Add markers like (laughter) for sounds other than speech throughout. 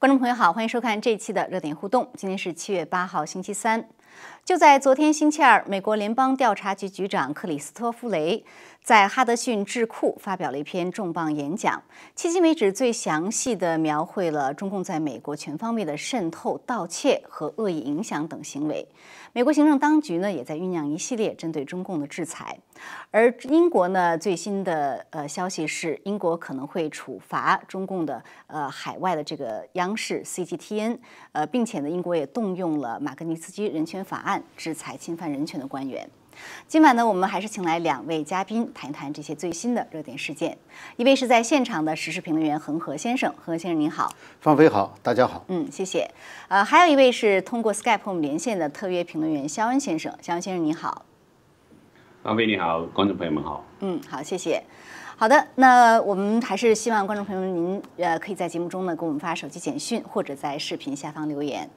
观众朋友好，欢迎收看这一期的热点互动。今天是七月八号，星期三。就在昨天星期二，美国联邦调查局局长克里斯托弗雷在哈德逊智库发表了一篇重磅演讲，迄今为止最详细的描绘了中共在美国全方位的渗透、盗窃和恶意影响等行为。美国行政当局呢，也在酝酿一系列针对中共的制裁。而英国呢，最新的呃消息是，英国可能会处罚中共的呃海外的这个央视 CGTN，呃，并且呢，英国也动用了马格尼茨基人权法案制裁侵犯人权的官员。今晚呢，我们还是请来两位嘉宾谈一谈这些最新的热点事件。一位是在现场的时事评论员恒河先生，恒河先生您好。方飞好，大家好。嗯，谢谢。呃，还有一位是通过 Skype 和我们连线的特约评论员肖恩先生，肖恩先生您好。方飞你好，观众朋友们好。嗯，好，谢谢。好的，那我们还是希望观众朋友们您呃可以在节目中呢给我们发手机简讯，或者在视频下方留言。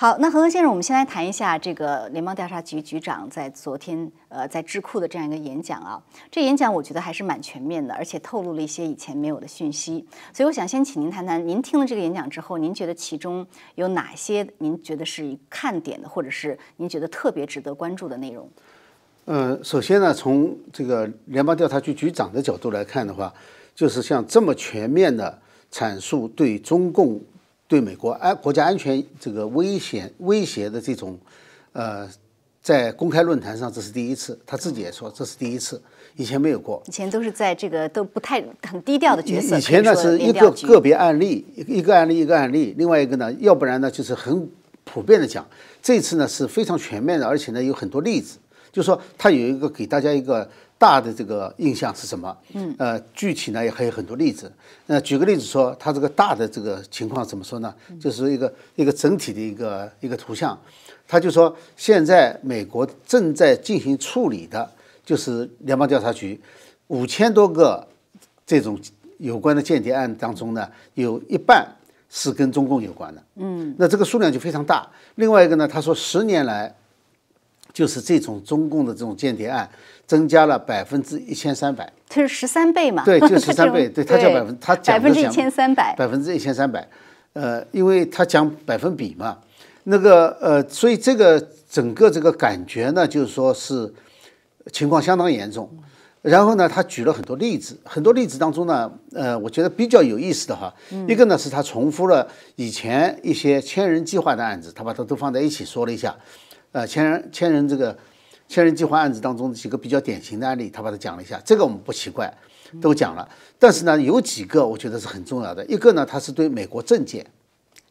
好，那何恒先生，我们先来谈一下这个联邦调查局局长在昨天呃在智库的这样一个演讲啊。这演讲我觉得还是蛮全面的，而且透露了一些以前没有的讯息。所以我想先请您谈谈，您听了这个演讲之后，您觉得其中有哪些您觉得是看点的，或者是您觉得特别值得关注的内容？呃，首先呢，从这个联邦调查局局长的角度来看的话，就是像这么全面的阐述对中共。对美国安国家安全这个危险威胁的这种，呃，在公开论坛上这是第一次，他自己也说这是第一次，以前没有过。以前都是在这个都不太很低调的角色。以前呢是一个个别案例，一个案例一个案例，另外一个呢，要不然呢就是很普遍的讲。这次呢是非常全面的，而且呢有很多例子，就是说他有一个给大家一个。大的这个印象是什么？嗯，呃，具体呢也还有很多例子。那举个例子说，它这个大的这个情况怎么说呢？就是一个一个整体的一个一个图像。他就说，现在美国正在进行处理的，就是联邦调查局五千多个这种有关的间谍案当中呢，有一半是跟中共有关的。嗯，那这个数量就非常大。另外一个呢，他说十年来。就是这种中共的这种间谍案增加了百分之一千三百，它是十三倍嘛？对，就 (laughs) 十三倍。对，他叫百分，他讲百分之一千三百，百分之一千三百。呃，因为他讲百分比嘛，那个呃，所以这个整个这个感觉呢，就是说是情况相当严重。然后呢，他举了很多例子，很多例子当中呢，呃，我觉得比较有意思的哈，一个呢是他重复了以前一些千人计划的案子，他把它都放在一起说了一下。呃，千人千人这个千人计划案子当中几个比较典型的案例，他把它讲了一下，这个我们不奇怪，都讲了。但是呢，有几个我觉得是很重要的。一个呢，他是对美国政界，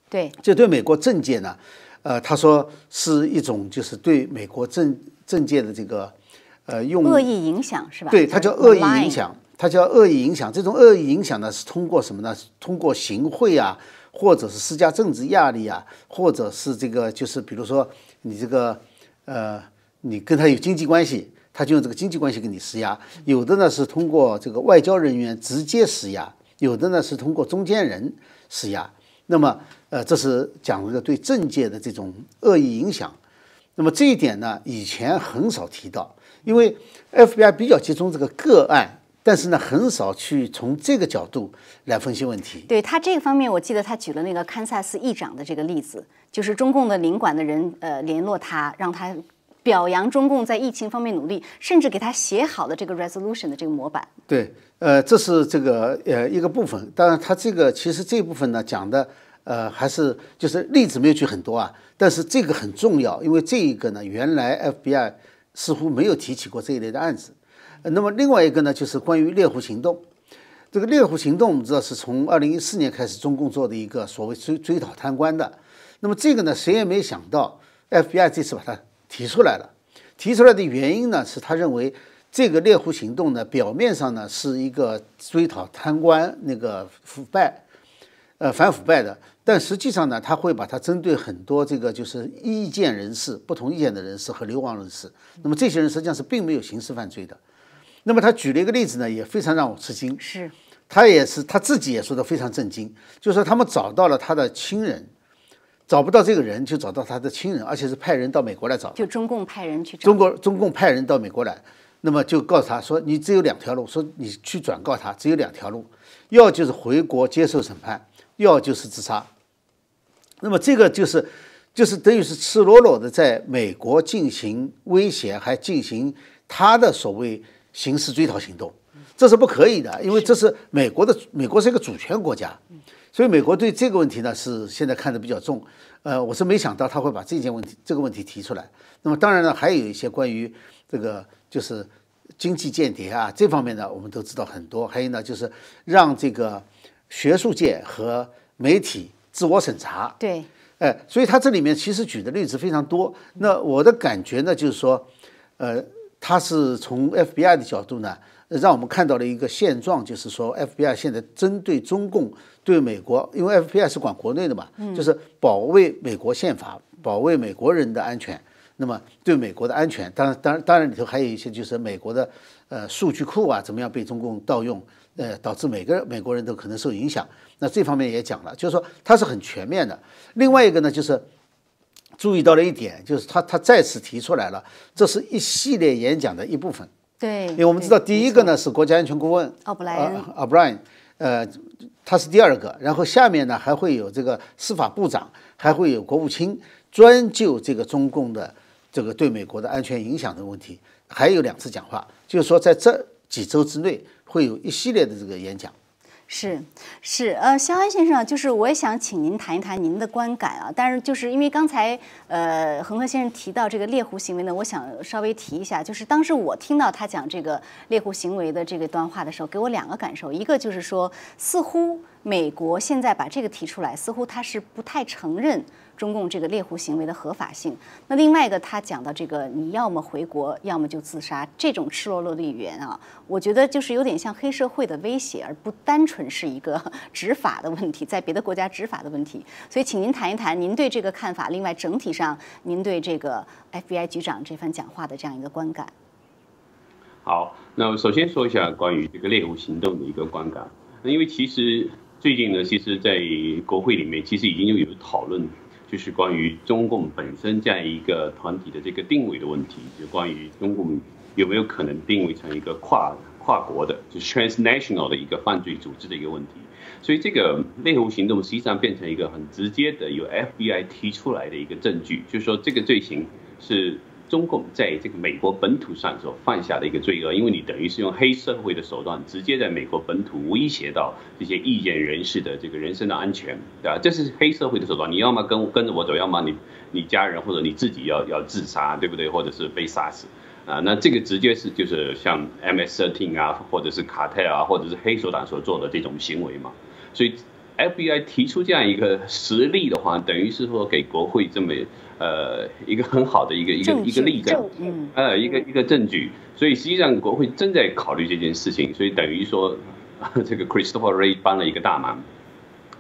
对，就对美国政界呢，呃，他说是一种就是对美国政政界的这个呃用恶意影响是吧？对，他叫恶意影响，他叫恶意影响。这种恶意影响呢，是通过什么呢？通过行贿啊，或者是施加政治压力啊，或者是这个就是比如说。你这个，呃，你跟他有经济关系，他就用这个经济关系给你施压；有的呢是通过这个外交人员直接施压，有的呢是通过中间人施压。那么，呃，这是讲这个对政界的这种恶意影响。那么这一点呢，以前很少提到，因为 FBI 比较集中这个个案。但是呢，很少去从这个角度来分析问题。对他这个方面，我记得他举了那个堪萨斯议长的这个例子，就是中共的领馆的人呃联络他，让他表扬中共在疫情方面努力，甚至给他写好了这个 resolution 的这个模板。对，呃，这是这个呃一个部分。当然，他这个其实这部分呢讲的呃还是就是例子没有举很多啊，但是这个很重要，因为这一个呢原来 FBI 似乎没有提起过这一类的案子。那么另外一个呢，就是关于猎狐行动。这个猎狐行动，我们知道是从二零一四年开始，中共做的一个所谓追追讨贪官的。那么这个呢，谁也没想到，FBI 这次把它提出来了。提出来的原因呢，是他认为这个猎狐行动呢，表面上呢是一个追讨贪官那个腐败，呃反腐败的，但实际上呢，他会把它针对很多这个就是意见人士、不同意见的人士和流亡人士。那么这些人实际上是并没有刑事犯罪的。那么他举了一个例子呢，也非常让我吃惊。是，他也是他自己也说的非常震惊，就是说他们找到了他的亲人，找不到这个人就找到他的亲人，而且是派人到美国来找。就中共派人去找。中国中共派人到美国来，那么就告诉他说，你只有两条路，说你去转告他，只有两条路，要就是回国接受审判，要就是自杀。那么这个就是就是等于是赤裸裸的在美国进行威胁，还进行他的所谓刑事追逃行动，这是不可以的，因为这是美国的，美国是一个主权国家，所以美国对这个问题呢是现在看得比较重。呃，我是没想到他会把这件问题这个问题提出来。那么当然呢，还有一些关于这个就是经济间谍啊这方面呢，我们都知道很多。还有呢，就是让这个学术界和媒体自我审查。对，哎，所以他这里面其实举的例子非常多。那我的感觉呢，就是说，呃，他是从 FBI 的角度呢，让我们看到了一个现状，就是说 FBI 现在针对中共。对美国，因为 FBI 是管国内的嘛，就是保卫美国宪法，保卫美国人的安全。那么对美国的安全，当然，当然，当然里头还有一些就是美国的呃数据库啊，怎么样被中共盗用，呃，导致每个美国人都可能受影响。那这方面也讲了，就是说它是很全面的。另外一个呢，就是注意到了一点，就是他他再次提出来了，这是一系列演讲的一部分。对，因为我们知道第一个呢是国家安全顾问奥布莱恩，奥布莱恩，呃。他是第二个，然后下面呢还会有这个司法部长，还会有国务卿，专就这个中共的这个对美国的安全影响的问题，还有两次讲话，就是说在这几周之内会有一系列的这个演讲。是是，呃，肖安先生，就是我也想请您谈一谈您的观感啊。但是就是因为刚才呃恒河先生提到这个猎狐行为呢，我想稍微提一下，就是当时我听到他讲这个猎狐行为的这个段话的时候，给我两个感受，一个就是说，似乎美国现在把这个提出来，似乎他是不太承认。中共这个猎狐行为的合法性。那另外一个，他讲到这个，你要么回国，要么就自杀，这种赤裸裸的语言啊，我觉得就是有点像黑社会的威胁，而不单纯是一个执法的问题，在别的国家执法的问题。所以，请您谈一谈您对这个看法。另外，整体上您对这个 FBI 局长这番讲话的这样一个观感。好，那我首先说一下关于这个猎狐行动的一个观感。那因为其实最近呢，其实在国会里面，其实已经有讨论。就是关于中共本身这样一个团体的这个定位的问题，就关于中共有没有可能定位成一个跨跨国的，就是 transnational 的一个犯罪组织的一个问题。所以这个猎狐行动实际上变成一个很直接的由 FBI 提出来的一个证据，就是说这个罪行是。中共在这个美国本土上所犯下的一个罪恶，因为你等于是用黑社会的手段，直接在美国本土威胁到这些意见人士的这个人身的安全，对吧？这是黑社会的手段，你要么跟跟着我走，要么你你家人或者你自己要要自杀，对不对？或者是被杀死啊？那这个直接是就是像 MS-13 啊，或者是卡特啊，或者是黑手党所做的这种行为嘛？所以 FBI 提出这样一个实例的话，等于是说给国会这么。呃，一个很好的一个一个一个例证，嗯，呃，一个一个证据，所以实际上国会正在考虑这件事情，所以等于说，(laughs) 这个 Christopher Ray 帮了一个大忙，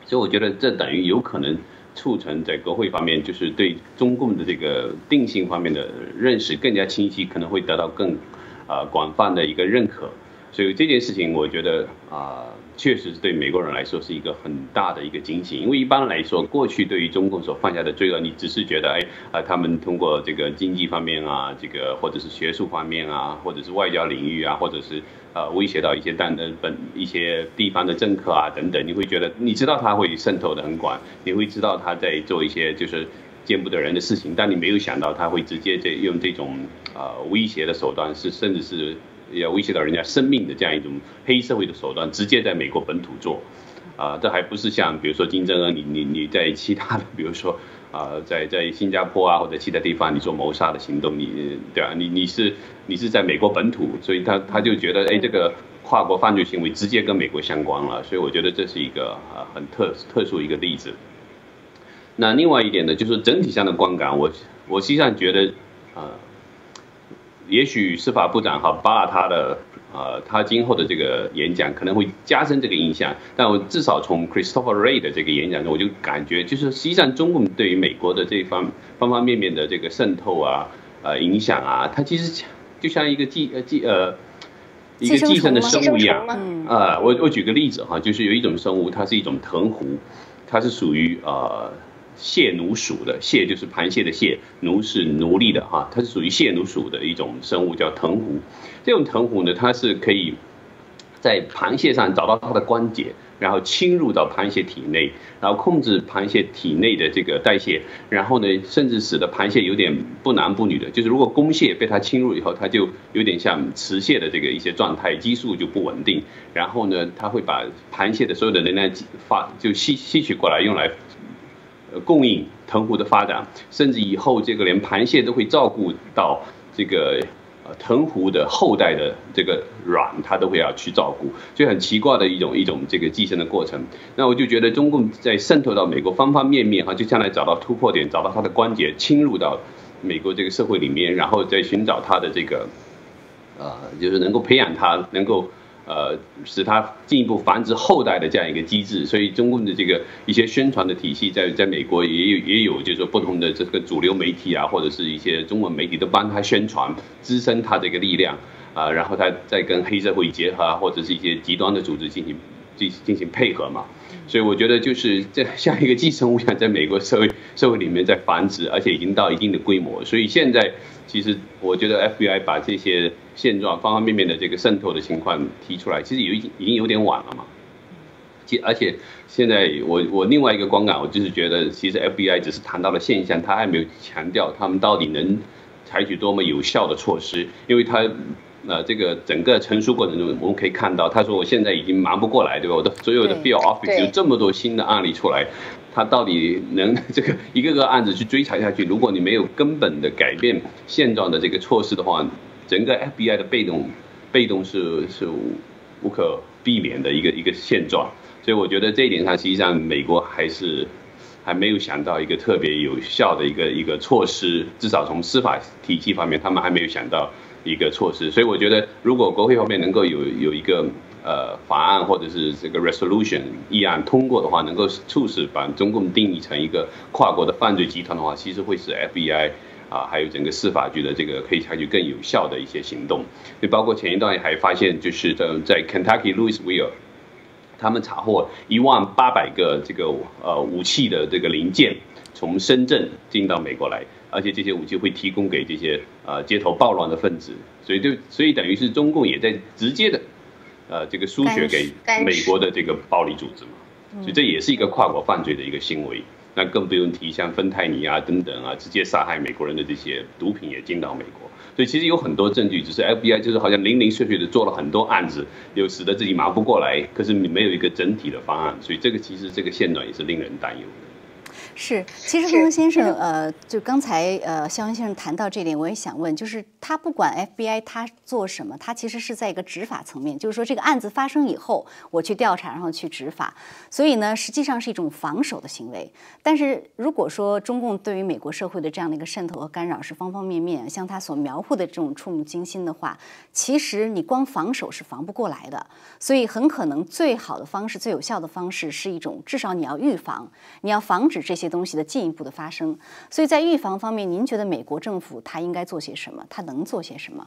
所以我觉得这等于有可能促成在国会方面，就是对中共的这个定性方面的认识更加清晰，可能会得到更呃广泛的一个认可，所以这件事情我觉得啊。确实是对美国人来说是一个很大的一个惊喜，因为一般来说，过去对于中共所犯下的罪恶，你只是觉得，哎，啊，他们通过这个经济方面啊，这个或者是学术方面啊，或者是外交领域啊，或者是呃威胁到一些但呃本一些地方的政客啊等等，你会觉得，你知道他会渗透的很广，你会知道他在做一些就是见不得人的事情，但你没有想到他会直接这用这种呃威胁的手段，是甚至是。要威胁到人家生命的这样一种黑社会的手段，直接在美国本土做，啊，这还不是像比如说金正恩，你你你在其他的，比如说啊，在在新加坡啊或者其他地方你做谋杀的行动，你对啊，你你是你是在美国本土，所以他他就觉得哎，这个跨国犯罪行为直接跟美国相关了，所以我觉得这是一个啊很特特殊一个例子。那另外一点呢，就是整体上的观感，我我实际上觉得啊。也许司法部长哈巴他的呃，他今后的这个演讲可能会加深这个印象，但我至少从 Christopher Ray 的这个演讲中，我就感觉就是实际上中共对于美国的这方方方面面的这个渗透啊，呃影响啊，它其实就像一个寄呃寄呃一个寄生的生物一样啊。我我举个例子哈，就是有一种生物，它是一种藤壶，它是属于呃。蟹奴属的蟹就是螃蟹的蟹，奴是奴隶的哈，它是属于蟹奴属的一种生物，叫藤壶。这种藤壶呢，它是可以在螃蟹上找到它的关节，然后侵入到螃蟹体内，然后控制螃蟹体内的这个代谢，然后呢，甚至使得螃蟹有点不男不女的，就是如果公蟹被它侵入以后，它就有点像雌蟹的这个一些状态，激素就不稳定，然后呢，它会把螃蟹的所有的能量发就吸吸取过来，用来供应藤壶的发展，甚至以后这个连螃蟹都会照顾到这个呃。藤壶的后代的这个卵，它都会要去照顾，就很奇怪的一种一种这个寄生的过程。那我就觉得中共在渗透到美国方方面面哈，就将来找到突破点，找到它的关节，侵入到美国这个社会里面，然后再寻找它的这个，呃，就是能够培养它，能够。呃，使它进一步繁殖后代的这样一个机制，所以中共的这个一些宣传的体系，在在美国也有也有，就是说不同的这个主流媒体啊，或者是一些中文媒体都帮他宣传，滋生他这个力量啊，然后他再跟黑社会结合啊，或者是一些极端的组织进行进进行配合嘛。所以我觉得就是这像一个寄生物一样，在美国社会社会里面在繁殖，而且已经到一定的规模。所以现在其实我觉得 FBI 把这些。现状方方面面的这个渗透的情况提出来，其实有已经已经有点晚了嘛。其而且现在我我另外一个观感，我就是觉得，其实 FBI 只是谈到了现象，他还没有强调他们到底能采取多么有效的措施。因为他呃这个整个陈述过程中，我们可以看到，他说我现在已经忙不过来，对吧？我的所有的 field office 有这么多新的案例出来，他到底能这个一个个案子去追查下去？如果你没有根本的改变现状的这个措施的话，整个 FBI 的被动，被动是是无可避免的一个一个现状，所以我觉得这一点上，实际上美国还是还没有想到一个特别有效的一个一个措施，至少从司法体系方面，他们还没有想到一个措施。所以我觉得，如果国会方面能够有有一个呃法案或者是这个 resolution 议案通过的话，能够促使把中共定义成一个跨国的犯罪集团的话，其实会使 FBI。啊，还有整个司法局的这个可以采取更有效的一些行动，就包括前一段还发现，就是在在 Kentucky Louisville，他们查获一万八百个这个呃武器的这个零件从深圳进到美国来，而且这些武器会提供给这些呃街头暴乱的分子，所以就所以等于是中共也在直接的呃这个输血给美国的这个暴力组织嘛，所以这也是一个跨国犯罪的一个行为。那更不用提像芬太尼啊等等啊，直接杀害美国人的这些毒品也进到美国，所以其实有很多证据，只是 FBI 就是好像零零碎碎的做了很多案子，又使得自己忙不过来，可是你没有一个整体的方案，所以这个其实这个现状也是令人担忧的。是，其实洪先生，呃，就刚才呃肖恩先生谈到这点，我也想问，就是他不管 FBI 他做什么，他其实是在一个执法层面，就是说这个案子发生以后，我去调查，然后去执法，所以呢，实际上是一种防守的行为。但是如果说中共对于美国社会的这样的一个渗透和干扰是方方面面，像他所描绘的这种触目惊心的话，其实你光防守是防不过来的。所以很可能最好的方式、最有效的方式是一种，至少你要预防，你要防止这些。东西的进一步的发生，所以在预防方面，您觉得美国政府它应该做些什么？它能做些什么？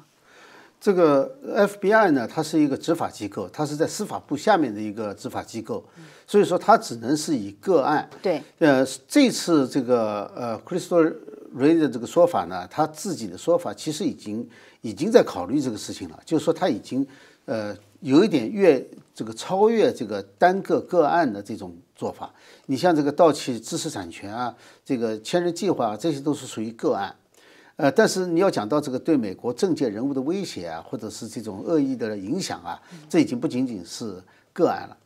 这个 FBI 呢，它是一个执法机构，它是在司法部下面的一个执法机构，所以说它只能是以个案。对，呃，这次这个呃 Crystal Ray 的这个说法呢，他自己的说法其实已经已经在考虑这个事情了，就是说他已经呃有一点越这个超越这个单个个案的这种做法。你像这个盗窃知识产权啊，这个千人计划啊，这些都是属于个案，呃，但是你要讲到这个对美国政界人物的威胁啊，或者是这种恶意的影响啊，这已经不仅仅是个案了。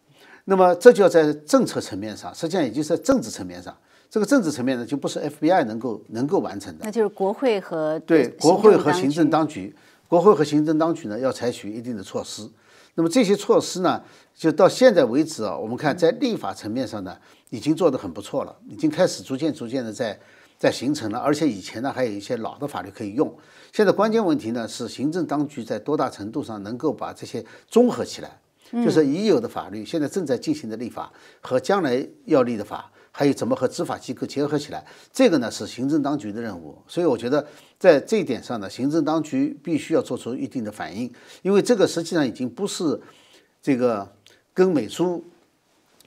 那么这就要在政策层面上，实际上也就是在政治层面上，这个政治层面呢，就不是 FBI 能够能够完成的。那就是国会和对国会和行政当局，国会和行政当局呢要采取一定的措施。那么这些措施呢，就到现在为止啊，我们看在立法层面上呢。已经做得很不错了，已经开始逐渐逐渐的在在形成了，而且以前呢还有一些老的法律可以用。现在关键问题呢是行政当局在多大程度上能够把这些综合起来，就是已有的法律，现在正在进行的立法和将来要立的法，还有怎么和执法机构结合起来，这个呢是行政当局的任务。所以我觉得在这一点上呢，行政当局必须要做出一定的反应，因为这个实际上已经不是这个跟美苏。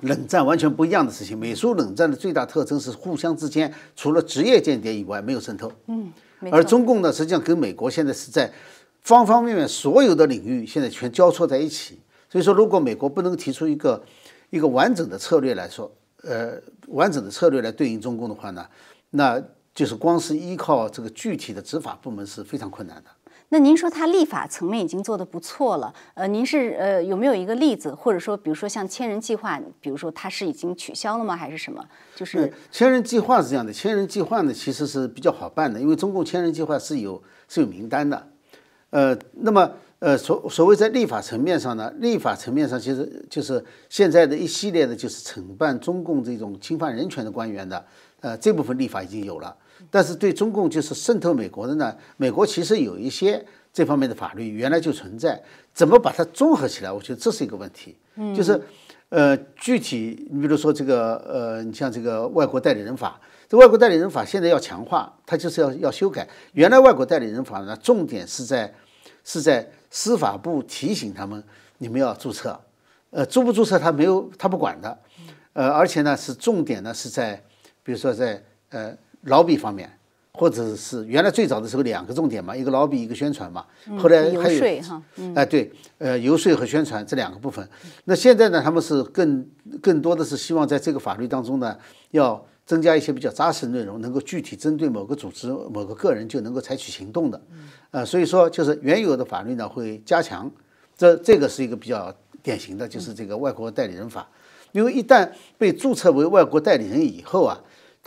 冷战完全不一样的事情。美苏冷战的最大特征是互相之间除了职业间谍以外没有渗透。嗯，而中共呢，实际上跟美国现在是在方方面面所有的领域现在全交错在一起。所以说，如果美国不能提出一个一个完整的策略来说，呃，完整的策略来对应中共的话呢，那就是光是依靠这个具体的执法部门是非常困难的。那您说他立法层面已经做得不错了，呃，您是呃有没有一个例子，或者说比如说像千人计划，比如说它是已经取消了吗，还是什么？就是千人计划是这样的，千人计划呢其实是比较好办的，因为中共千人计划是有是有名单的，呃，那么呃所所谓在立法层面上呢，立法层面上其实就是现在的一系列的就是惩办中共这种侵犯人权的官员的，呃这部分立法已经有了。但是对中共就是渗透美国的呢，美国其实有一些这方面的法律原来就存在，怎么把它综合起来？我觉得这是一个问题。嗯，就是呃，具体你比如说这个呃，你像这个外国代理人法，这外国代理人法现在要强化，它就是要要修改。原来外国代理人法呢，重点是在是在司法部提醒他们你们要注册，呃，注不注册他没有他不管的，呃，而且呢是重点呢是在比如说在呃。劳比方面，或者是原来最早的时候两个重点嘛，一个劳比，一个宣传嘛。后来还有哈，哎对，呃，游说和宣传这两个部分。那现在呢，他们是更更多的是希望在这个法律当中呢，要增加一些比较扎实的内容，能够具体针对某个组织、某个个人就能够采取行动的。呃，所以说就是原有的法律呢会加强，这这个是一个比较典型的，就是这个外国代理人法，因为一旦被注册为外国代理人以后啊。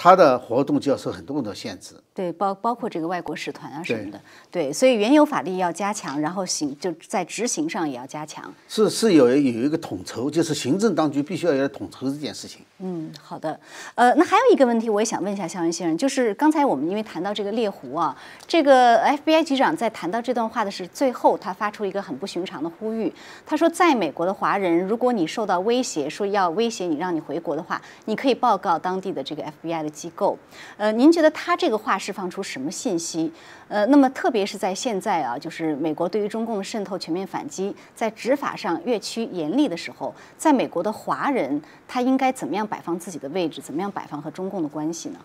他的活动就要受很多很多限制，对，包包括这个外国使团啊什么的，对，所以原有法律要加强，然后行就在执行上也要加强。是是有有一个统筹，就是行政当局必须要有统筹这件事情。嗯，好的，呃，那还有一个问题，我也想问一下肖恩先生，就是刚才我们因为谈到这个猎狐啊，这个 FBI 局长在谈到这段话的是最后，他发出一个很不寻常的呼吁，他说，在美国的华人，如果你受到威胁，说要威胁你让你回国的话，你可以报告当地的这个 FBI 的。机构，呃，您觉得他这个话释放出什么信息？呃，那么特别是在现在啊，就是美国对于中共的渗透全面反击，在执法上越趋严厉的时候，在美国的华人他应该怎么样摆放自己的位置？怎么样摆放和中共的关系呢？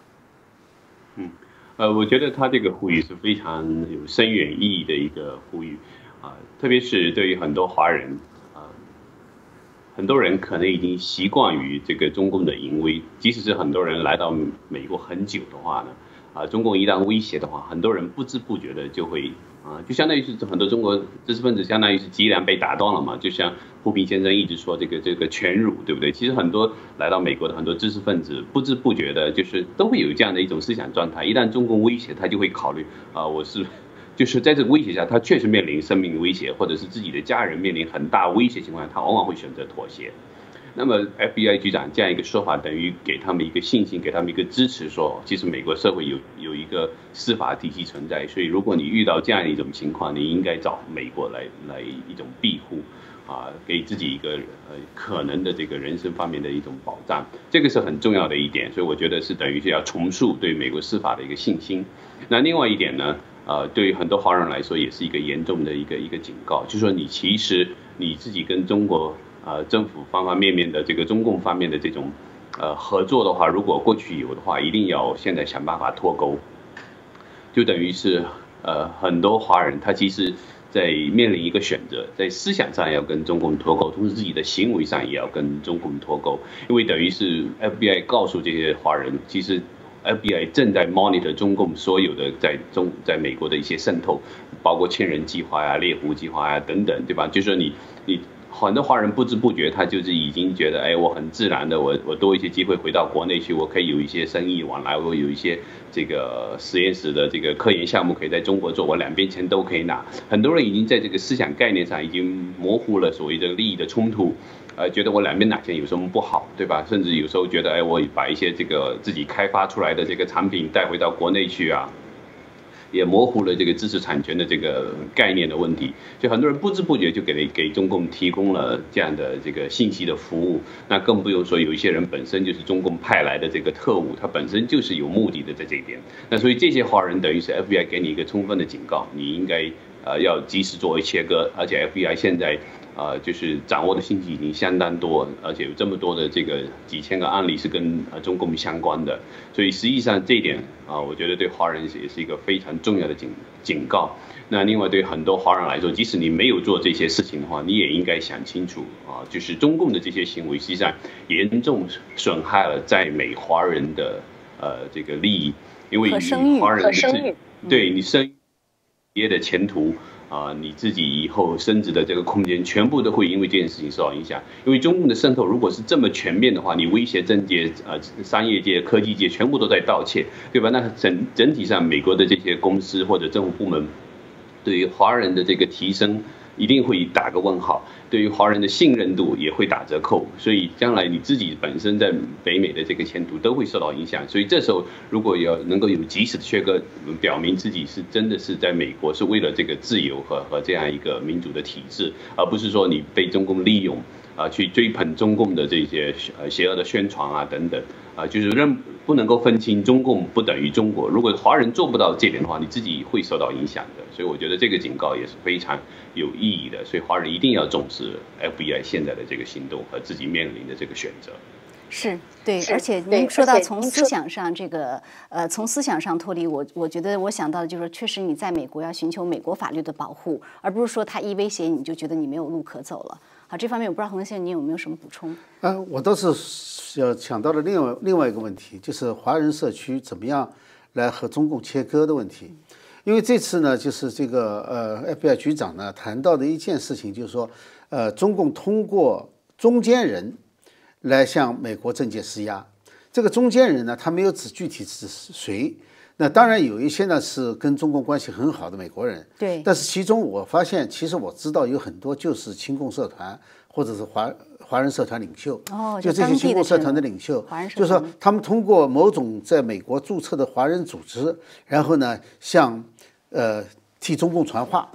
嗯，呃，我觉得他这个呼吁是非常有深远意义的一个呼吁啊，特别是对于很多华人。很多人可能已经习惯于这个中共的淫威，即使是很多人来到美国很久的话呢，啊，中共一旦威胁的话，很多人不知不觉的就会啊，就相当于是很多中国知识分子相当于是脊梁被打断了嘛，就像胡平先生一直说这个这个全辱，对不对？其实很多来到美国的很多知识分子不知不觉的，就是都会有这样的一种思想状态，一旦中共威胁，他就会考虑啊，我是。就是在这个威胁下，他确实面临生命威胁，或者是自己的家人面临很大威胁情况下，他往往会选择妥协。那么 FBI 局长这样一个说法，等于给他们一个信心，给他们一个支持，说其实美国社会有有一个司法体系存在，所以如果你遇到这样一种情况，你应该找美国来来一种庇护，啊，给自己一个呃可能的这个人生方面的一种保障，这个是很重要的一点。所以我觉得是等于是要重塑对美国司法的一个信心。那另外一点呢？呃，对于很多华人来说，也是一个严重的一个一个警告，就是说你其实你自己跟中国呃政府方方面面的这个中共方面的这种呃合作的话，如果过去有的话，一定要现在想办法脱钩，就等于是呃很多华人他其实，在面临一个选择，在思想上要跟中共脱钩，同时自己的行为上也要跟中共脱钩，因为等于是 FBI 告诉这些华人，其实。FBI 正在 monitor 中共所有的在中在美国的一些渗透，包括千人计划呀、猎狐计划呀等等，对吧？就是说你你很多华人不知不觉他就是已经觉得，哎，我很自然的，我我多一些机会回到国内去，我可以有一些生意往来，我有一些这个实验室的这个科研项目可以在中国做，我两边钱都可以拿。很多人已经在这个思想概念上已经模糊了所谓的利益的冲突。呃，觉得我两边拿钱有什么不好，对吧？甚至有时候觉得，哎，我把一些这个自己开发出来的这个产品带回到国内去啊，也模糊了这个知识产权的这个概念的问题。就很多人不知不觉就给给中共提供了这样的这个信息的服务。那更不用说有一些人本身就是中共派来的这个特务，他本身就是有目的的在这边。那所以这些华人等于是 FBI 给你一个充分的警告，你应该。呃要及时作为切割，而且 FBI 现在。呃，就是掌握的信息已经相当多，而且有这么多的这个几千个案例是跟呃中共相关的，所以实际上这一点啊，我觉得对华人也是一个非常重要的警警告。那另外对很多华人来说，即使你没有做这些事情的话，你也应该想清楚啊，就是中共的这些行为实际上严重损害了在美华人的呃这个利益，因为你华人对你生业的前途。啊，你自己以后升值的这个空间，全部都会因为这件事情受到影响。因为中共的渗透如果是这么全面的话，你威胁政界、呃商业界、科技界，全部都在盗窃，对吧？那整整体上，美国的这些公司或者政府部门，对于华人的这个提升。一定会打个问号，对于华人的信任度也会打折扣，所以将来你自己本身在北美的这个前途都会受到影响。所以这时候如果要能够有及时的切割，表明自己是真的是在美国是为了这个自由和和这样一个民主的体制，而不是说你被中共利用。啊，去追捧中共的这些呃邪恶的宣传啊等等，啊，就是认不能够分清中共不等于中国。如果华人做不到这点的话，你自己会受到影响的。所以我觉得这个警告也是非常有意义的。所以华人一定要重视 FBI 现在的这个行动和自己面临的这个选择。是对，而且您说到从思想上这个呃，从思想上脱离我，我觉得我想到的就是，确实你在美国要寻求美国法律的保护，而不是说他一威胁你就觉得你没有路可走了。好，这方面我不知道洪先生您有没有什么补充？呃，我倒是要想到了另外另外一个问题，就是华人社区怎么样来和中共切割的问题。因为这次呢，就是这个呃 FBI 局长呢谈到的一件事情，就是说，呃，中共通过中间人来向美国政界施压。这个中间人呢，他没有指具体是谁。那当然有一些呢是跟中共关系很好的美国人，对。但是其中我发现，其实我知道有很多就是亲共社团或者是华华人社团领袖，哦，就这些亲共社团的领袖，就是说他们通过某种在美国注册的华人组织，然后呢向呃替中共传话，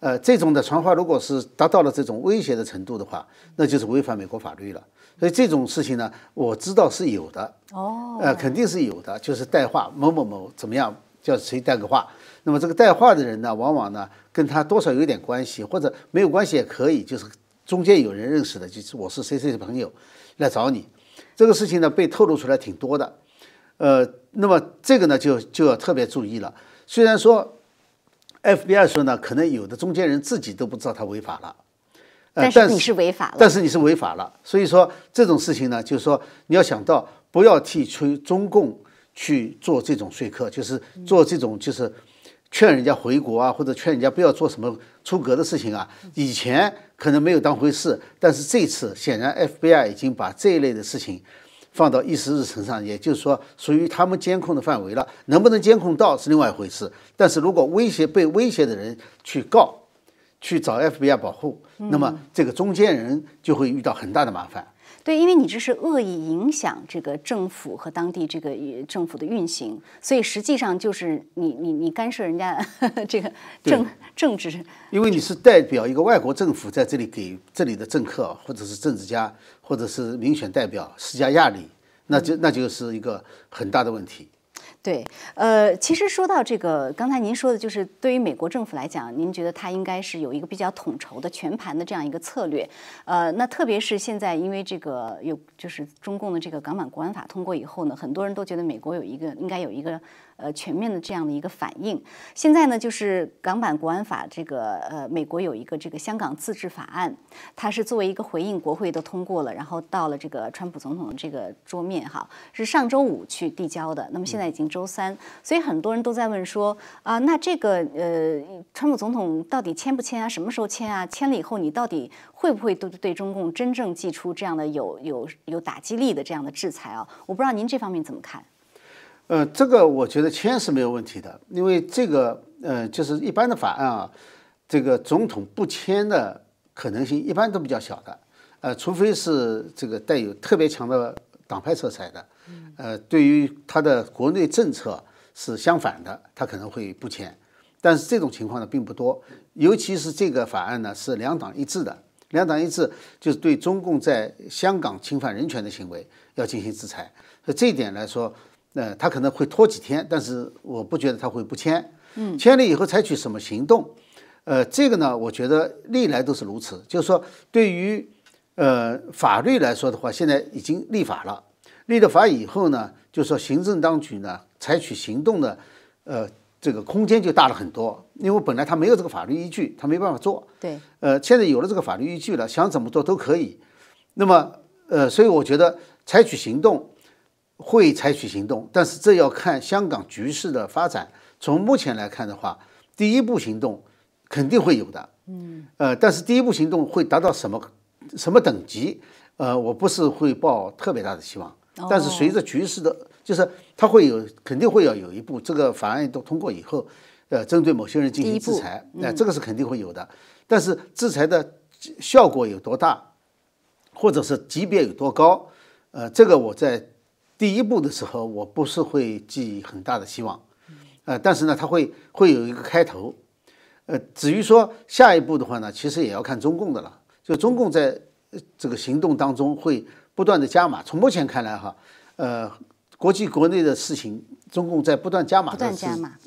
呃这种的传话如果是达到了这种威胁的程度的话，那就是违反美国法律了。所以这种事情呢，我知道是有的哦，呃，肯定是有的，就是带话某某某怎么样，叫谁带个话。那么这个带话的人呢，往往呢跟他多少有点关系，或者没有关系也可以，就是中间有人认识的，就是我是谁谁的朋友来找你。这个事情呢被透露出来挺多的，呃，那么这个呢就就要特别注意了。虽然说 FBI 说呢，可能有的中间人自己都不知道他违法了。但是你是违法了，但是你是违法了，所以说这种事情呢，就是说你要想到不要替吹中共去做这种说客，就是做这种就是劝人家回国啊，或者劝人家不要做什么出格的事情啊。以前可能没有当回事，但是这次显然 FBI 已经把这一类的事情放到议事日程上，也就是说属于他们监控的范围了。能不能监控到是另外一回事，但是如果威胁被威胁的人去告。去找 FBI 保护，那么这个中间人就会遇到很大的麻烦。对，因为你这是恶意影响这个政府和当地这个政府的运行，所以实际上就是你你你干涉人家 (laughs) 这个政政治。因为你是代表一个外国政府在这里给这里的政客或者是政治家或者是民选代表施加压力，那就那就是一个很大的问题。对，呃，其实说到这个，刚才您说的，就是对于美国政府来讲，您觉得它应该是有一个比较统筹的、全盘的这样一个策略。呃，那特别是现在，因为这个有就是中共的这个港版国安法通过以后呢，很多人都觉得美国有一个应该有一个。呃，全面的这样的一个反应。现在呢，就是港版国安法这个，呃，美国有一个这个香港自治法案，它是作为一个回应，国会都通过了，然后到了这个川普总统这个桌面，哈，是上周五去递交的。那么现在已经周三，所以很多人都在问说，啊，那这个呃，川普总统到底签不签啊？什么时候签啊？签了以后，你到底会不会对对中共真正寄出这样的有有有打击力的这样的制裁啊？我不知道您这方面怎么看。呃，这个我觉得签是没有问题的，因为这个呃，就是一般的法案啊，这个总统不签的可能性一般都比较小的，呃，除非是这个带有特别强的党派色彩的，呃，对于他的国内政策是相反的，他可能会不签，但是这种情况呢并不多，尤其是这个法案呢是两党一致的，两党一致就是对中共在香港侵犯人权的行为要进行制裁，所以这一点来说。那他可能会拖几天，但是我不觉得他会不签。嗯，签了以后采取什么行动？呃，这个呢，我觉得历来都是如此，就是说对于呃法律来说的话，现在已经立法了，立了法以后呢，就说行政当局呢采取行动的呃这个空间就大了很多，因为本来他没有这个法律依据，他没办法做。对，呃，现在有了这个法律依据了，想怎么做都可以。那么呃，所以我觉得采取行动会采取行动，但是这要看香港局势的发展。从目前来看的话，第一步行动肯定会有的，嗯，呃，但是第一步行动会达到什么什么等级？呃，我不是会抱特别大的希望，但是随着局势的，就是它会有，肯定会要有一步。这个法案都通过以后，呃，针对某些人进行制裁，那这个是肯定会有的。但是制裁的效果有多大？或者是级别有多高？呃，这个我在第一步的时候，我不是会寄很大的希望，呃，但是呢，它会会有一个开头，呃，至于说下一步的话呢，其实也要看中共的了。就中共在这个行动当中会不断的加码。从目前看来哈，呃，国际国内的事情，中共在不断加码中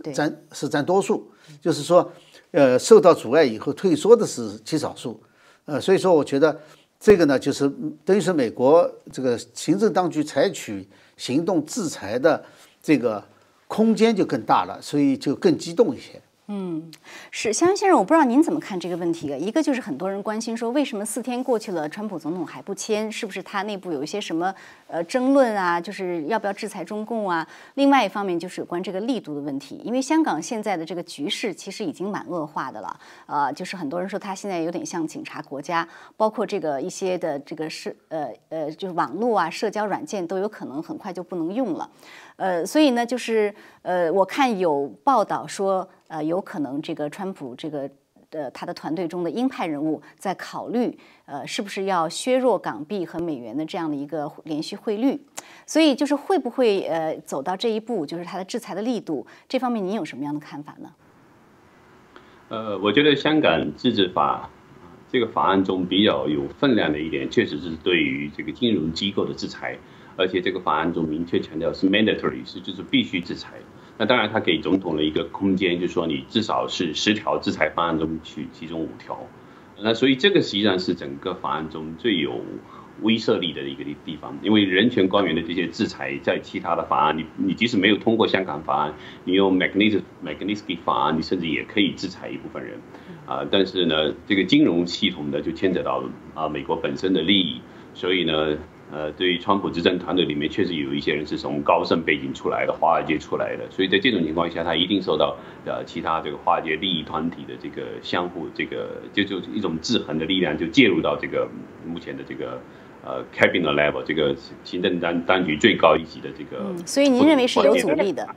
对占是占多数，就是说，呃，受到阻碍以后退缩的是极少数，呃，所以说我觉得。这个呢，就是等于是美国这个行政当局采取行动制裁的这个空间就更大了，所以就更激动一些。嗯，是肖先生，我不知道您怎么看这个问题。一个就是很多人关心说，为什么四天过去了，川普总统还不签？是不是他内部有一些什么呃争论啊？就是要不要制裁中共啊？另外一方面就是有关这个力度的问题，因为香港现在的这个局势其实已经蛮恶化的了。呃，就是很多人说他现在有点像警察国家，包括这个一些的这个是呃呃，就是网络啊、社交软件都有可能很快就不能用了。呃，所以呢，就是呃，我看有报道说。呃，有可能这个川普这个呃他的团队中的鹰派人物在考虑，呃，是不是要削弱港币和美元的这样的一个连续汇率？所以就是会不会呃走到这一步，就是他的制裁的力度这方面，您有什么样的看法呢？呃，我觉得香港自治法这个法案中比较有分量的一点，确实是对于这个金融机构的制裁，而且这个法案中明确强调是 mandatory，是就是必须制裁。那当然，他给总统的一个空间，就是说你至少是十条制裁方案中取其中五条。那所以这个实际上是整个法案中最有威慑力的一个地方，因为人权官员的这些制裁，在其他的法案，你你即使没有通过香港法案，你用 Magnitsky Magnitsky 法案，你甚至也可以制裁一部分人。啊，但是呢，这个金融系统呢，就牵扯到啊美国本身的利益，所以呢。呃，对于川普执政团队里面，确实有一些人是从高盛背景出来的，华尔街出来的，所以在这种情况下，他一定受到呃其他这个华尔街利益团体的这个相互这个就就一种制衡的力量，就介入到这个目前的这个呃 cabinet level 这个行政当当局最高一级的这个。所以您认为是有阻力的？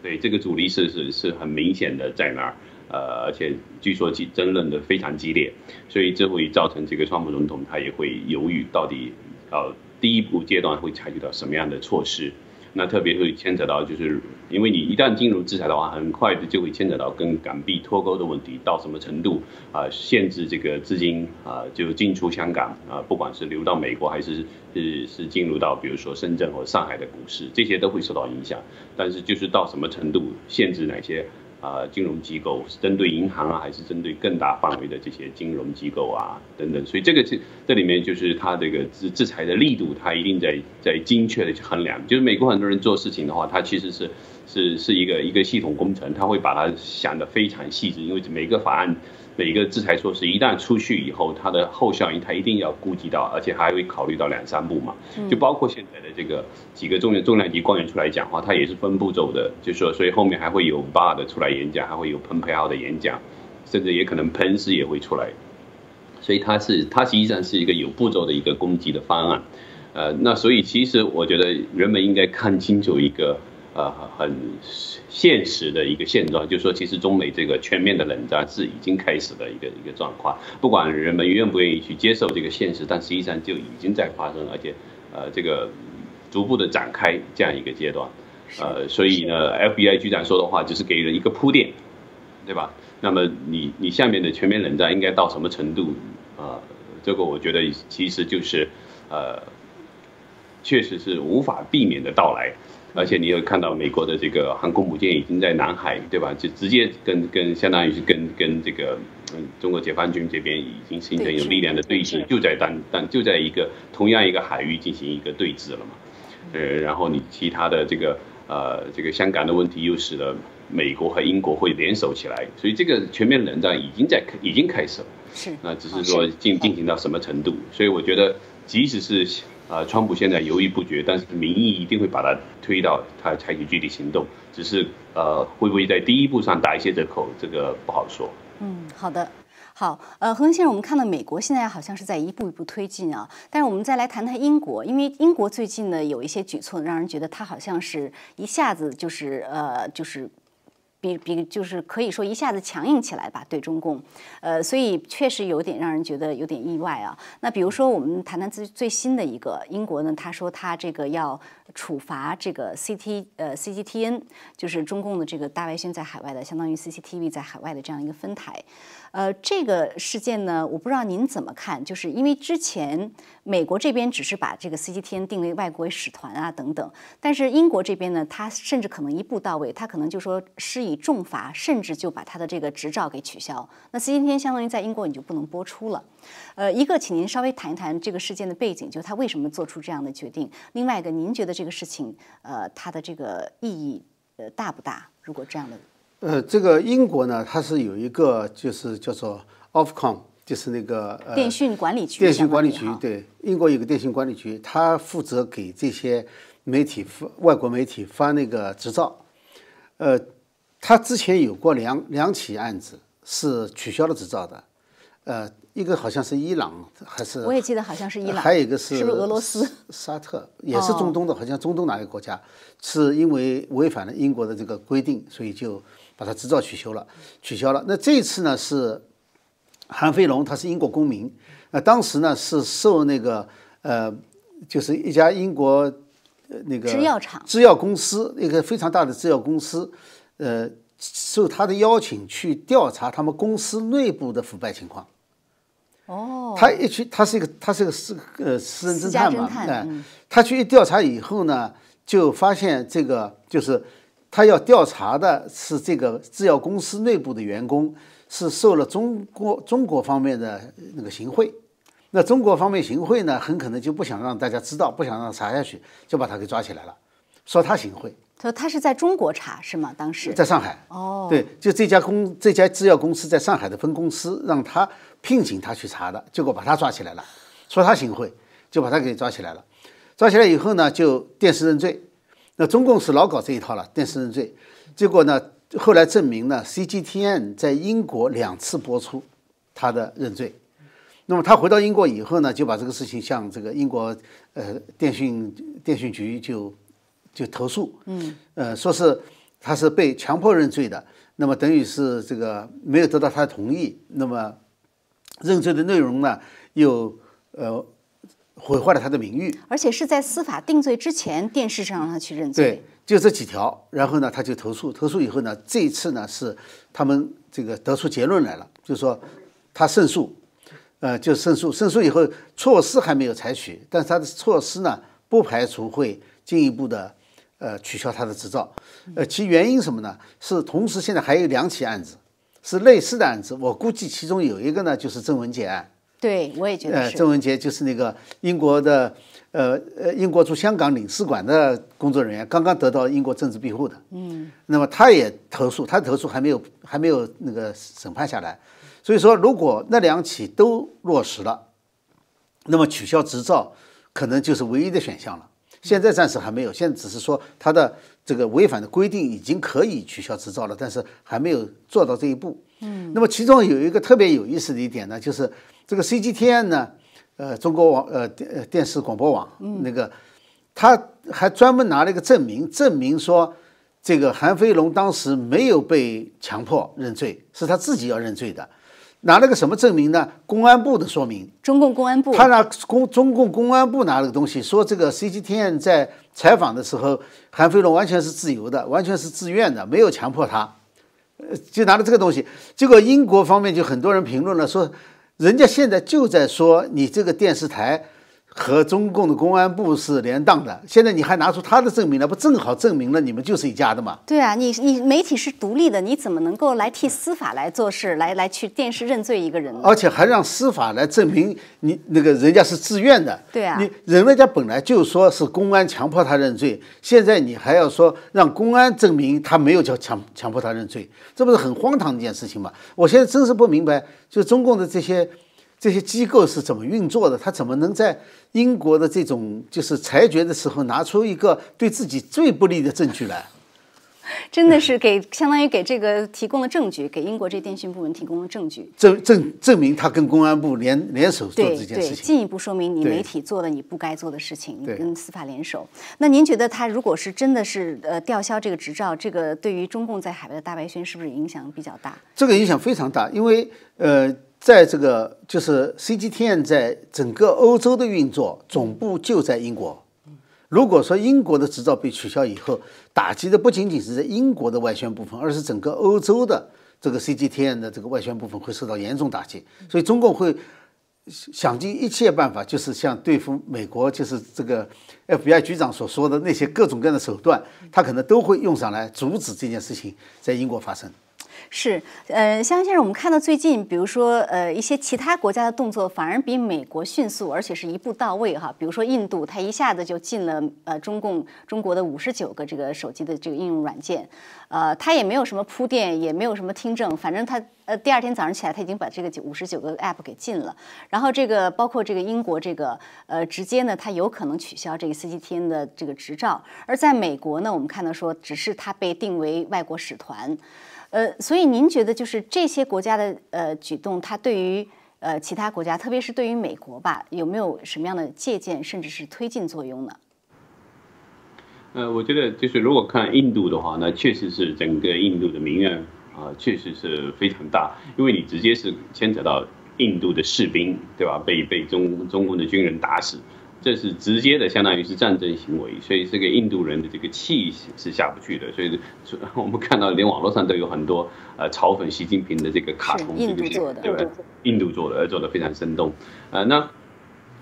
对，这个阻力是是是很明显的在那儿，呃，而且据说争争论的非常激烈，所以这会造成这个川普总统他也会犹豫到底。到第一步阶段会采取到什么样的措施？那特别会牵扯到，就是因为你一旦进入制裁的话，很快的就会牵扯到跟港币脱钩的问题，到什么程度啊？限制这个资金啊，就进出香港啊，不管是流到美国还是是是进入到比如说深圳或上海的股市，这些都会受到影响。但是就是到什么程度，限制哪些？啊，金融机构是针对银行啊，还是针对更大范围的这些金融机构啊等等？所以这个这这里面就是它这个制制裁的力度，它一定在在精确的去衡量。就是美国很多人做事情的话，它其实是是是一个一个系统工程，他会把它想的非常细致，因为每个法案。每个制裁措施一旦出去以后，它的后效应它一定要估计到，而且还会考虑到两三步嘛。就包括现在的这个几个重量重量级官员出来讲话，他也是分步骤的，就说所以后面还会有巴的出来演讲，还会有蓬佩奥的演讲，甚至也可能彭斯也会出来。所以它是它实际上是一个有步骤的一个攻击的方案。呃，那所以其实我觉得人们应该看清楚一个。呃，很现实的一个现状，就是说，其实中美这个全面的冷战是已经开始的一个一个状况。不管人们愿不愿意去接受这个现实，但实际上就已经在发生，而且，呃，这个逐步的展开这样一个阶段。呃，所以呢，FBI 局长说的话就是给了一个铺垫，对吧？那么你你下面的全面冷战应该到什么程度？啊，这个我觉得其实就是，呃，确实是无法避免的到来。而且你又看到美国的这个航空母舰已经在南海，对吧？就直接跟跟相当于是跟跟这个嗯中国解放军这边已经形成有力量的对峙，就在当当就在一个同样一个海域进行一个对峙了嘛。呃，然后你其他的这个呃这个香港的问题又使得美国和英国会联手起来，所以这个全面冷战已经在已经开始了。是，那只是说进进行到什么程度，所以我觉得即使是。呃，川普现在犹豫不决，但是民意一定会把他推到他采取具体行动，只是呃，会不会在第一步上打一些折扣，这个不好说。嗯，好的，好，呃，何先生，我们看到美国现在好像是在一步一步推进啊，但是我们再来谈谈英国，因为英国最近呢有一些举措，让人觉得他好像是一下子就是呃就是。比比就是可以说一下子强硬起来吧，对中共，呃，所以确实有点让人觉得有点意外啊。那比如说，我们谈谈最最新的一个英国呢，他说他这个要处罚这个 CT 呃 C C T N，就是中共的这个大外宣在海外的，相当于 CCTV 在海外的这样一个分台。呃，这个事件呢，我不知道您怎么看？就是因为之前美国这边只是把这个 CGTN 定为外国使团啊等等，但是英国这边呢，他甚至可能一步到位，他可能就说施以重罚，甚至就把他的这个执照给取消。那 CGTN 相当于在英国你就不能播出了。呃，一个，请您稍微谈一谈这个事件的背景，就是他为什么做出这样的决定。另外一个，您觉得这个事情，呃，它的这个意义，呃，大不大？如果这样的。呃，这个英国呢，它是有一个就是叫做 Ofcom，就是那个呃电讯管理局。电讯管理局对，英国有个电信管理局，它负责给这些媒体发外国媒体发那个执照。呃，他之前有过两两起案子是取消了执照的。呃，一个好像是伊朗还是？我也记得好像是伊朗。还有一个是是不是俄罗斯？沙特也是中东的，好像中东哪个国家是因为违反了英国的这个规定，所以就。把它执照取消了，取消了。那这一次呢是韩飞龙，他是英国公民。那当时呢是受那个呃，就是一家英国那个制药厂、制药公司，一个非常大的制药公司，呃，受他的邀请去调查他们公司内部的腐败情况。哦，他一去，他是一个，他是个私呃私人侦探嘛，哎，他去一调查以后呢，就发现这个就是。他要调查的是这个制药公司内部的员工是受了中国中国方面的那个行贿，那中国方面行贿呢，很可能就不想让大家知道，不想让查下去，就把他给抓起来了，说他行贿。说他是在中国查是吗？当时在上海。哦，对，就这家公这家制药公司在上海的分公司让他聘请他去查的，结果把他抓起来了，说他行贿，就把他给抓起来了。抓起来以后呢，就电视认罪。那中共是老搞这一套了，电视认罪，结果呢，后来证明呢，CGTN 在英国两次播出他的认罪，那么他回到英国以后呢，就把这个事情向这个英国呃电讯电讯局就就投诉，嗯，呃，说是他是被强迫认罪的，那么等于是这个没有得到他的同意，那么认罪的内容呢又呃。毁坏了他的名誉，而且是在司法定罪之前，电视上让他去认罪。对，就这几条，然后呢，他就投诉，投诉以后呢，这一次呢是他们这个得出结论来了，就是说他胜诉，呃，就胜诉，胜诉以后措施还没有采取，但是他的措施呢不排除会进一步的呃取消他的执照，呃，其原因什么呢？是同时现在还有两起案子是类似的案子，我估计其中有一个呢就是郑文杰案。对，我也觉得是。郑文杰就是那个英国的，呃呃，英国驻香港领事馆的工作人员，刚刚得到英国政治庇护的。嗯。那么他也投诉，他投诉还没有还没有那个审判下来，所以说如果那两起都落实了，那么取消执照可能就是唯一的选项了。现在暂时还没有，现在只是说他的这个违反的规定已经可以取消执照了，但是还没有做到这一步。嗯。那么其中有一个特别有意思的一点呢，就是。这个 CGTN 呢，呃，中国网呃电电视广播网那个，他还专门拿了一个证明，证明说这个韩飞龙当时没有被强迫认罪，是他自己要认罪的。拿了个什么证明呢？公安部的说明。中共公安部。他拿公中共公安部拿了个东西，说这个 CGTN 在采访的时候，韩飞龙完全是自由的，完全是自愿的，没有强迫他。呃，就拿了这个东西，结果英国方面就很多人评论了说。人家现在就在说你这个电视台和中共的公安部是连档的，现在你还拿出他的证明来，不正好证明了你们就是一家的吗？对啊，你你媒体是独立的，你怎么能够来替司法来做事，来来去电视认罪一个人呢？而且还让司法来证明你那个人家是自愿的。对啊，你人家本来就说是公安强迫他认罪，现在你还要说让公安证明他没有叫强强迫他认罪，这不是很荒唐的一件事情吗？我现在真是不明白，就中共的这些。这些机构是怎么运作的？他怎么能在英国的这种就是裁决的时候拿出一个对自己最不利的证据来？真的是给相当于给这个提供了证据，给英国这电讯部门提供了证据，证证证明他跟公安部联联手做这件事情，进一步说明你媒体做了你不该做的事情，你跟司法联手。那您觉得他如果是真的是呃吊销这个执照，这个对于中共在海外的大外宣是不是影响比较大？这个影响非常大，因为呃。在这个就是 CGTN 在整个欧洲的运作，总部就在英国。如果说英国的执照被取消以后，打击的不仅仅是在英国的外宣部分，而是整个欧洲的这个 CGTN 的这个外宣部分会受到严重打击。所以中共会想尽一切办法，就是像对付美国，就是这个 FBI 局长所说的那些各种各样的手段，他可能都会用上来阻止这件事情在英国发生。是，呃，香先生，我们看到最近，比如说，呃，一些其他国家的动作反而比美国迅速，而且是一步到位哈。比如说印度，它一下子就进了呃中共中国的五十九个这个手机的这个应用软件，呃，它也没有什么铺垫，也没有什么听证，反正它呃第二天早上起来，它已经把这个五十九个 app 给禁了。然后这个包括这个英国这个呃直接呢，它有可能取消这个 CCTN 的这个执照。而在美国呢，我们看到说，只是它被定为外国使团。呃，所以您觉得就是这些国家的呃举动，它对于呃其他国家，特别是对于美国吧，有没有什么样的借鉴甚至是推进作用呢？呃，我觉得就是如果看印度的话，那确实是整个印度的民怨啊，确实是非常大，因为你直接是牵扯到印度的士兵，对吧？被被中中共的军人打死。这是直接的，相当于是战争行为，所以这个印度人的这个气是下不去的。所以，我们看到连网络上都有很多呃嘲讽习近平的这个卡通印度做的，对吧？印度做的，而做的非常生动。呃，那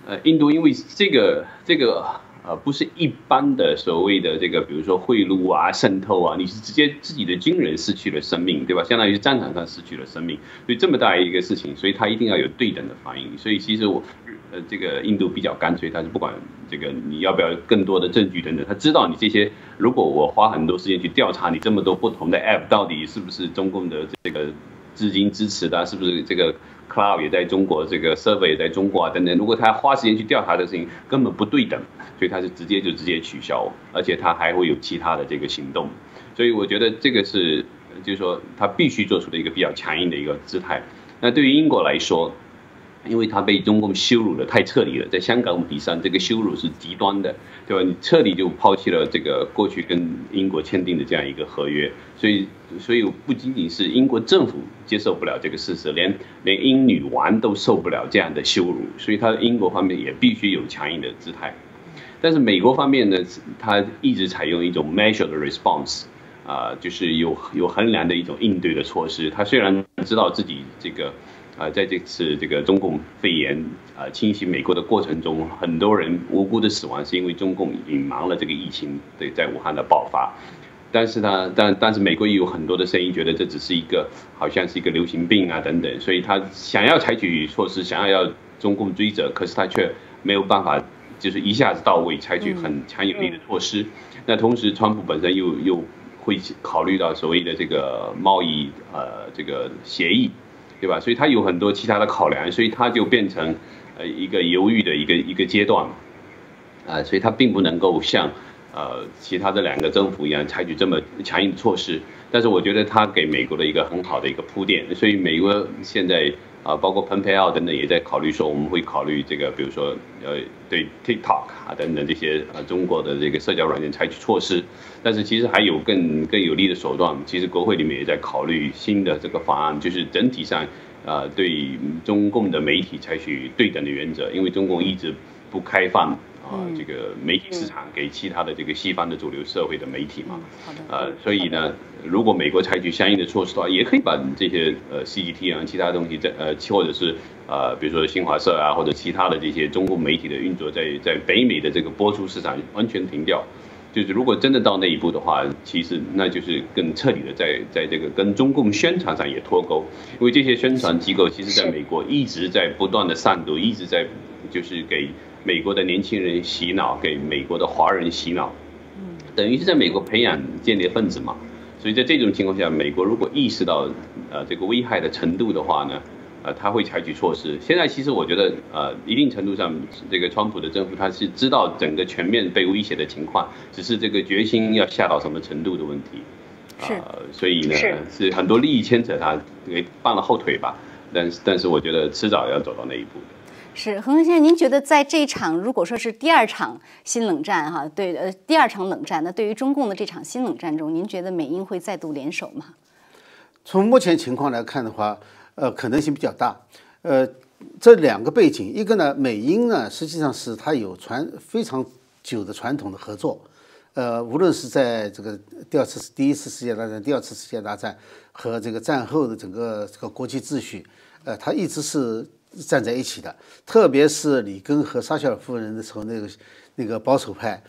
呃，印度因为这个这个呃不是一般的所谓的这个，比如说贿赂啊、渗透啊，你是直接自己的军人失去了生命，对吧？相当于战场上失去了生命，所以这么大一个事情，所以他一定要有对等的反应。所以其实我。呃，这个印度比较干脆，他是不管这个你要不要更多的证据等等，他知道你这些，如果我花很多时间去调查你这么多不同的 app 到底是不是中共的这个资金支持的，是不是这个 cloud 也在中国，这个 server 也在中国啊等等，如果他花时间去调查的事情根本不对等，所以他是直接就直接取消，而且他还会有其他的这个行动，所以我觉得这个是就是说他必须做出的一个比较强硬的一个姿态。那对于英国来说，因为他被中共羞辱的太彻底了，在香港问题上，这个羞辱是极端的，对吧？你彻底就抛弃了这个过去跟英国签订的这样一个合约，所以，所以不仅仅是英国政府接受不了这个事实，连连英女王都受不了这样的羞辱，所以他英国方面也必须有强硬的姿态。但是美国方面呢，他一直采用一种 measured response，啊，就是有有衡量的一种应对的措施。他虽然知道自己这个。啊，在这次这个中共肺炎啊侵袭美国的过程中，很多人无辜的死亡是因为中共隐瞒了这个疫情对在武汉的爆发。但是呢，但但是美国也有很多的声音觉得这只是一个好像是一个流行病啊等等，所以他想要采取措施，想要要中共追责，可是他却没有办法，就是一下子到位采取很强有力的措施。那同时，川普本身又又会考虑到所谓的这个贸易呃这个协议。对吧？所以他有很多其他的考量，所以他就变成呃一个犹豫的一个一个阶段嘛，啊，所以他并不能够像呃其他的两个政府一样采取这么强硬的措施。但是我觉得他给美国的一个很好的一个铺垫，所以美国现在。啊，包括蓬佩奥等等也在考虑说，我们会考虑这个，比如说，呃，对 TikTok 啊等等这些呃中国的这个社交软件采取措施。但是其实还有更更有利的手段，其实国会里面也在考虑新的这个法案，就是整体上，啊，对中共的媒体采取对等的原则，因为中共一直不开放啊呃这个媒体市场给其他的这个西方的主流社会的媒体嘛。好的。呃，所以呢，如果美国采取相应的措施的话，也可以把这些呃 CGT 啊其他东西在呃或者是呃比如说新华社啊或者其他的这些中共媒体的运作在在北美的这个播出市场完全停掉。就是如果真的到那一步的话，其实那就是更彻底的在在这个跟中共宣传上也脱钩，因为这些宣传机构其实在美国一直在不断的散毒，一直在就是给美国的年轻人洗脑，给美国的华人洗脑，等于是在美国培养间谍分子嘛。所以在这种情况下，美国如果意识到呃这个危害的程度的话呢？呃，他会采取措施。现在其实我觉得，呃，一定程度上，这个川普的政府他是知道整个全面被威胁的情况，只是这个决心要下到什么程度的问题。是。所以呢，是很多利益牵扯，他给放了后腿吧。但是，但是我觉得迟早要走到那一步的。是，恒恒先生，您觉得在这场如果说是第二场新冷战哈，对，呃，第二场冷战，那对于中共的这场新冷战中，您觉得美英会再度联手吗？从目前情况来看的话。呃，可能性比较大。呃，这两个背景，一个呢，美英呢，实际上是它有传非常久的传统的合作。呃，无论是在这个第二次、第一次世界大战、第二次世界大战和这个战后的整个这个国际秩序，呃，它一直是站在一起的。特别是里根和撒切尔夫人的时候，那个那个保守派，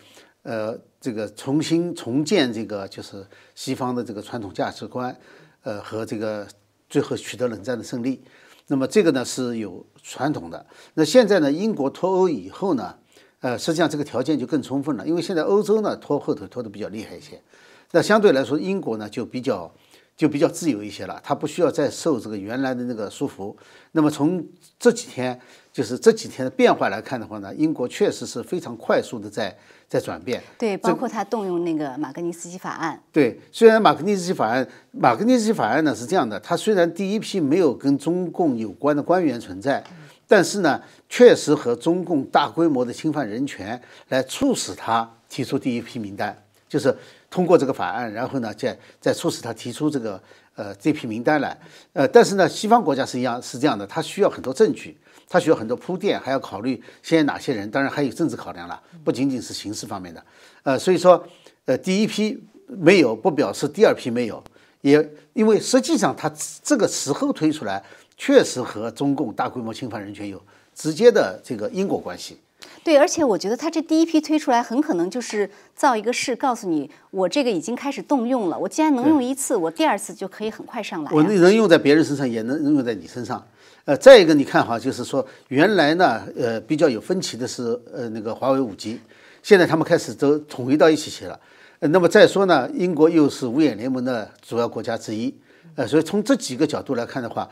呃，这个重新重建这个就是西方的这个传统价值观，呃，和这个。最后取得冷战的胜利，那么这个呢是有传统的。那现在呢，英国脱欧以后呢，呃，实际上这个条件就更充分了，因为现在欧洲呢拖后腿拖得比较厉害一些，那相对来说英国呢就比较就比较自由一些了，他不需要再受这个原来的那个束缚。那么从这几天就是这几天的变化来看的话呢，英国确实是非常快速的在。在转变，对，包括他动用那个马格尼斯基法案。对，虽然马格尼斯基法案，马格尼斯基法案呢是这样的，他虽然第一批没有跟中共有关的官员存在，但是呢，确实和中共大规模的侵犯人权，来促使他提出第一批名单，就是通过这个法案，然后呢，再再促使他提出这个呃这批名单来。呃，但是呢，西方国家是一样是这样的，他需要很多证据。他需要很多铺垫，还要考虑现在哪些人，当然还有政治考量了，不仅仅是形式方面的。呃，所以说，呃，第一批没有，不表示第二批没有，也因为实际上他这个时候推出来，确实和中共大规模侵犯人权有直接的这个因果关系。对，而且我觉得他这第一批推出来，很可能就是造一个势，告诉你我这个已经开始动用了，我既然能用一次，我第二次就可以很快上来。我能用在别人身上，也能用在你身上。呃，再一个，你看哈，就是说，原来呢，呃，比较有分歧的是，呃，那个华为五 G，现在他们开始都统一到一起去了。呃，那么再说呢，英国又是五眼联盟的主要国家之一，呃，所以从这几个角度来看的话，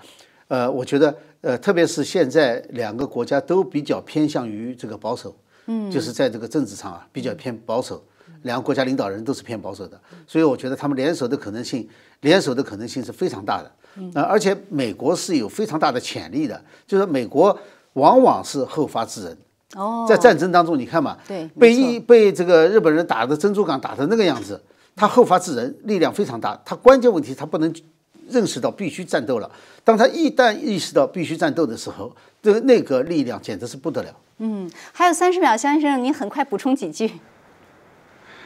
呃，我觉得，呃，特别是现在两个国家都比较偏向于这个保守，嗯，就是在这个政治上啊，比较偏保守，两个国家领导人都是偏保守的，所以我觉得他们联手的可能性，联手的可能性是非常大的。呃，而且美国是有非常大的潜力的，就是美国往往是后发制人。哦，在战争当中，你看嘛，对，被一被这个日本人打的珍珠港打成那个样子，他后发制人，力量非常大。他关键问题他不能认识到必须战斗了，当他一旦意识到必须战斗的时候，这那个力量简直是不得了。嗯，还有三十秒，江先生，您很快补充几句。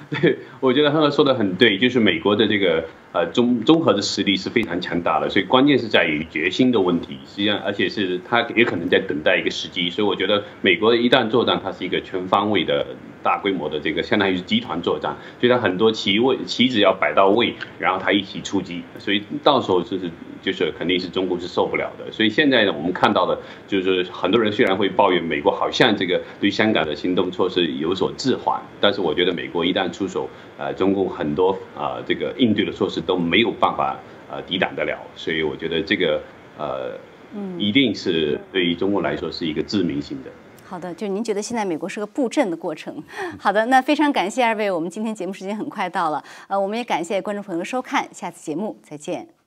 对，(laughs) 我觉得他们说的很对，就是美国的这个。呃，综综合的实力是非常强大的，所以关键是在于决心的问题。实际上，而且是他也可能在等待一个时机。所以我觉得，美国一旦作战，它是一个全方位的大规模的这个，相当于是集团作战。所以它很多棋位棋子要摆到位，然后它一起出击。所以到时候就是就是肯定是中国是受不了的。所以现在呢，我们看到的就是很多人虽然会抱怨美国好像这个对香港的行动措施有所滞缓，但是我觉得美国一旦出手，呃，中共很多啊这个应对的措施。都没有办法呃抵挡得了，所以我觉得这个呃，嗯一定是对于中国来说是一个致命性的。好的，就您觉得现在美国是个布阵的过程。(laughs) 好的，那非常感谢二位，我们今天节目时间很快到了，呃，我们也感谢观众朋友的收看，下次节目再见。